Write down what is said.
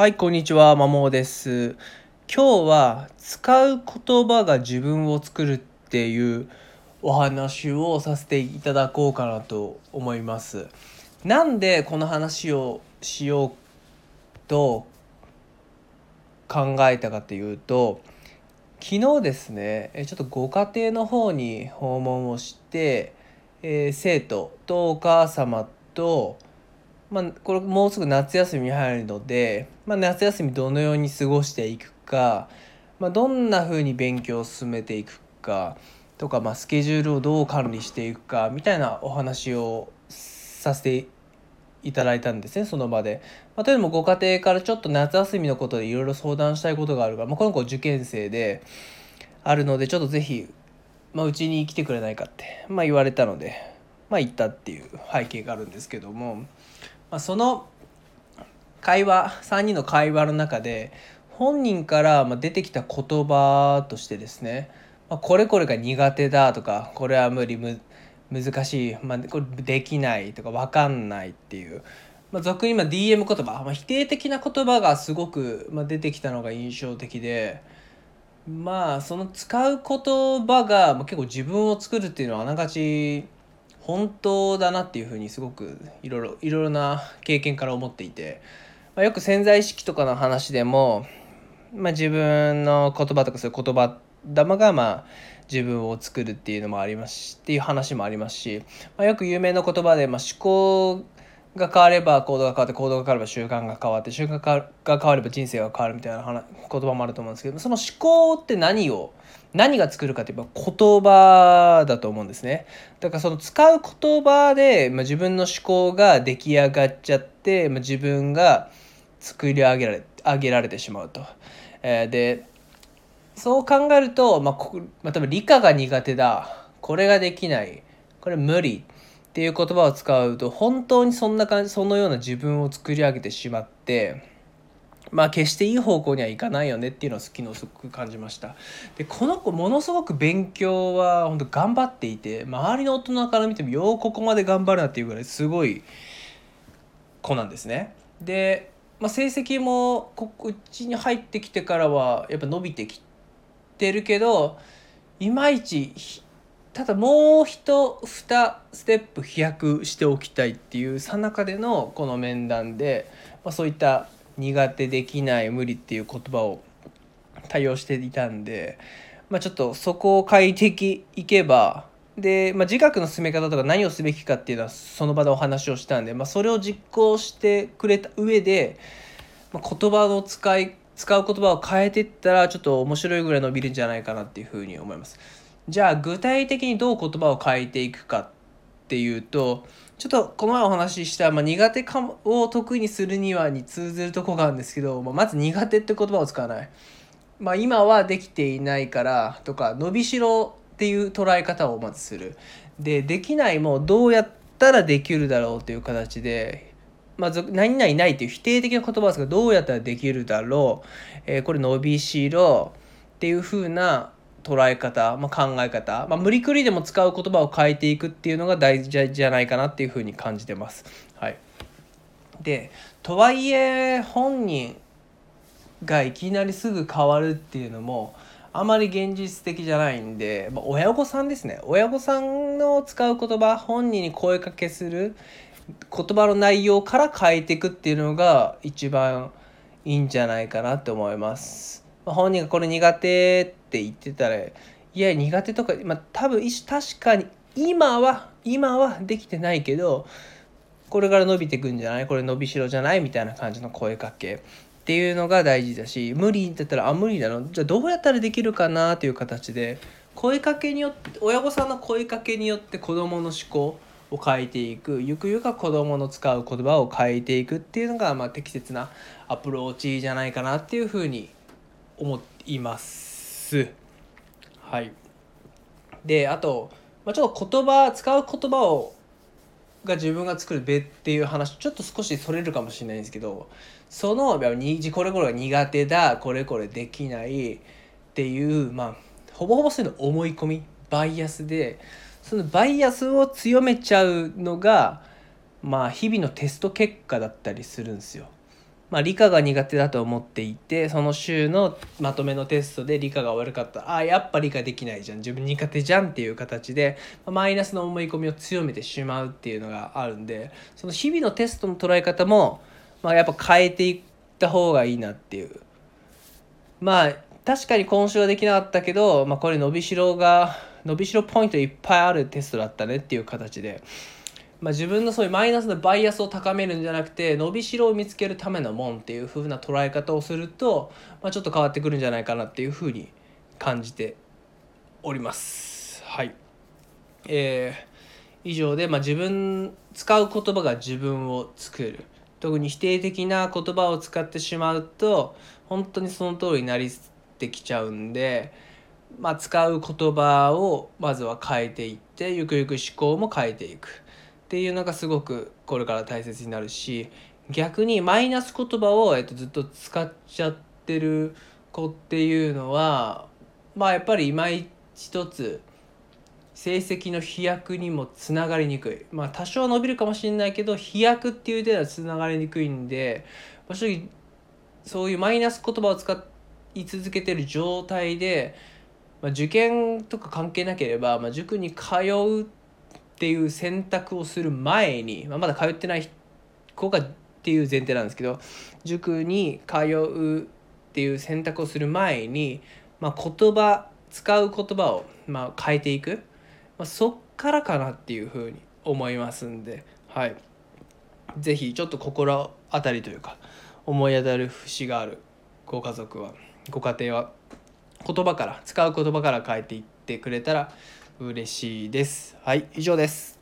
はい、こんにちは、まもです。今日は使う言葉が自分を作るっていうお話をさせていただこうかなと思います。なんでこの話をしようと考えたかというと、昨日ですね、えちょっとご家庭の方に訪問をして、えー生徒とお母様とまあ、これもうすぐ夏休みに入るので、まあ、夏休みどのように過ごしていくか、まあ、どんな風に勉強を進めていくかとか、まあ、スケジュールをどう管理していくかみたいなお話をさせていただいたんですねその場で。まあ、というのもご家庭からちょっと夏休みのことでいろいろ相談したいことがあるから、まあ、この子受験生であるのでちょっとぜひまあ、うちに来てくれないかって、まあ、言われたので、まあ、行ったっていう背景があるんですけども、まあ、その会話3人の会話の中で本人から出てきた言葉としてですね、まあ、これこれが苦手だとかこれは無理む難しい、まあ、これできないとか分かんないっていう、まあ、俗に今 DM 言葉、まあ、否定的な言葉がすごくまあ出てきたのが印象的で。まあその使う言葉が結構自分を作るっていうのはあながち本当だなっていうふうにすごくいろいろいろな経験から思っていて、まあ、よく潜在意識とかの話でも、まあ、自分の言葉とかそういう言葉玉がまあ自分を作るっていうのもありますしっていう話もありますし、まあ、よく有名な言葉で、まあ、思考が変われば行動が変わって行動が変われば習慣が変わって習慣が変われば人生が変わるみたいな言葉もあると思うんですけどその思考って何を何が作るかって言えば言葉だと思うんですね。だからその使う言葉で、まあ、自分の思考が出来上がっちゃって、まあ、自分が作り上げられ上げられてしまうと。えー、でそう考えると、まあこまあ、多分理科が苦手だ。これができない。これ無理。っていう言葉を使うと本当にそんな感じそのような自分を作り上げてしまってまあ決していい方向にはいかないよねっていうのを昨日すごく感じました。でこの子ものすごく勉強は本当頑張っていて周りの大人から見てもようここまで頑張るなっていうぐらいすごい子なんですね。で、まあ、成績もこうちに入ってきてからはやっぱ伸びてきてるけどいまいちただもう一2ステップ飛躍しておきたいっていうさなかでのこの面談で、まあ、そういった苦手できない無理っていう言葉を対応していたんで、まあ、ちょっとそこを変えていけばで、まあ、自覚の進め方とか何をすべきかっていうのはその場でお話をしたんで、まあ、それを実行してくれた上で、まあ、言葉の使い使う言葉を変えていったらちょっと面白いぐらい伸びるんじゃないかなっていうふうに思います。じゃあ具体的にどう言葉を変えていくかっていうとちょっとこの前お話しした、まあ、苦手かを得意にするにはに通ずるとこがあるんですけど、まあ、まず苦手って言葉を使わない、まあ、今はできていないからとか伸びしろっていう捉え方をまずする。でできないもどうやったらできるだろうっていう形でまず何々ないっていう否定的な言葉ですがどうやったらできるだろう、えー、これ伸びしろっていう風な捉え方、まあ、考え方、まあ、無理くりでも使う言葉を変えていくっていうのが大事じゃないかなっていうふうに感じてます。はい、でとはいえ本人がいきなりすぐ変わるっていうのもあまり現実的じゃないんで、まあ、親御さんですね親御さんの使う言葉本人に声かけする言葉の内容から変えていくっていうのが一番いいんじゃないかなって思います。本人がこれ苦手って言ってたらいや苦手とか、まあ、多分確かに今は今はできてないけどこれから伸びてくんじゃない？これ伸びしろじゃない？みたいな感じの声かけ。っていうのが大事だし無理だったらあ無理なのじゃあどうやったらできるかなという形で声かけによって親御さんの声かけによって子どもの思考を変えていく。ゆくゆくは子どもの使う言葉を変えていくっていうのが、まあ、適切なアプローチじゃないかなっていうふうに思います。はい。であと、まあ、ちょっと言葉使う言葉をが自分が作るべっていう話ちょっと少しそれるかもしれないんですけどそのにこれこれが苦手だこれこれできないっていうまあほぼほぼそういうの思い込みバイアスでそのバイアスを強めちゃうのがまあ日々のテスト結果だったりするんですよ。まあ、理科が苦手だと思っていてその週のまとめのテストで理科が悪かったあやっぱ理科できないじゃん自分苦手じゃんっていう形で、まあ、マイナスの思い込みを強めてしまうっていうのがあるんでその日々のテストの捉え方も、まあ、やっぱ変えていった方がいいなっていうまあ確かに今週はできなかったけど、まあ、これ伸びしろが伸びしろポイントいっぱいあるテストだったねっていう形で。まあ、自分のそういうマイナスのバイアスを高めるんじゃなくて伸びしろを見つけるためのもんっていう風な捉え方をすると、まあ、ちょっと変わってくるんじゃないかなっていう風に感じております。はい、えー、以上で、まあ、自分使う言葉が自分を作る特に否定的な言葉を使ってしまうと本当にその通りになりってきちゃうんで、まあ、使う言葉をまずは変えていってゆくゆく思考も変えていく。っていうのがすごくこれから大切になるし逆にマイナス言葉を、えっと、ずっと使っちゃってる子っていうのはまあやっぱり今一つ成績の飛躍にもつながりにくい。まあ多少伸びるかもしれないけど飛躍っていう手ではつながりにくいんで、正直そういうマイナス言葉を使い続けてる状態で、まあ、受験とか関係なければ、まあ、塾に通うってていう選択をする前に、まあ、まだ通ってない子がっていう前提なんですけど塾に通うっていう選択をする前に、まあ、言葉使う言葉をま変えていく、まあ、そっからかなっていうふうに思いますんで、はい、是非ちょっと心当たりというか思い当たる節があるご家族はご家庭は言葉から使う言葉から変えていってくれたら嬉しいです。はい、以上です。